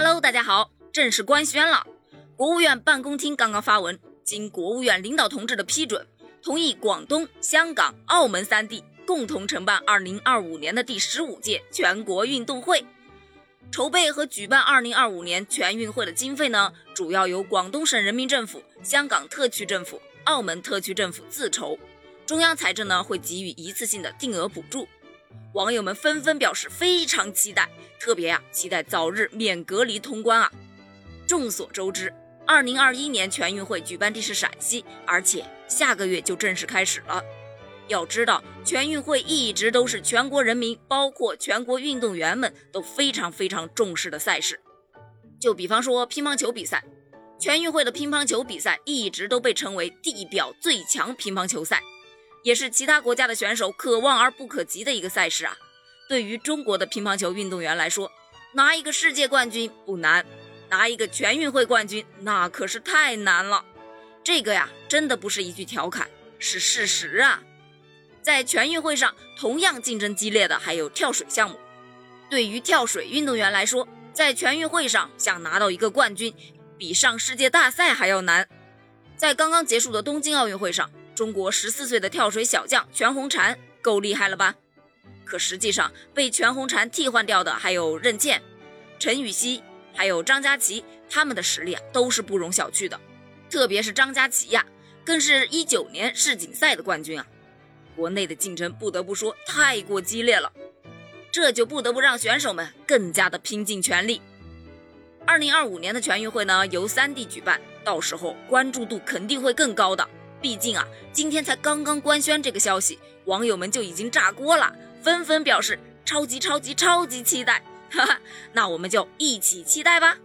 Hello，大家好，正式官宣了。国务院办公厅刚刚发文，经国务院领导同志的批准，同意广东、香港、澳门三地共同承办2025年的第十五届全国运动会。筹备和举办2025年全运会的经费呢，主要由广东省人民政府、香港特区政府、澳门特区政府自筹，中央财政呢会给予一次性的定额补助。网友们纷纷表示非常期待，特别呀期待早日免隔离通关啊！众所周知，二零二一年全运会举办地是陕西，而且下个月就正式开始了。要知道，全运会一直都是全国人民，包括全国运动员们都非常非常重视的赛事。就比方说乒乓球比赛，全运会的乒乓球比赛一直都被称为地表最强乒乓球赛。也是其他国家的选手可望而不可及的一个赛事啊！对于中国的乒乓球运动员来说，拿一个世界冠军不难，拿一个全运会冠军那可是太难了。这个呀，真的不是一句调侃，是事实啊！在全运会上，同样竞争激烈的还有跳水项目。对于跳水运动员来说，在全运会上想拿到一个冠军，比上世界大赛还要难。在刚刚结束的东京奥运会上。中国十四岁的跳水小将全红婵够厉害了吧？可实际上被全红婵替换掉的还有任健、陈芋汐，还有张家齐，他们的实力啊都是不容小觑的。特别是张家齐呀，更是一九年世锦赛的冠军啊。国内的竞争不得不说太过激烈了，这就不得不让选手们更加的拼尽全力。二零二五年的全运会呢，由三地举办，到时候关注度肯定会更高的。毕竟啊，今天才刚刚官宣这个消息，网友们就已经炸锅了，纷纷表示超级超级超级期待，哈哈，那我们就一起期待吧。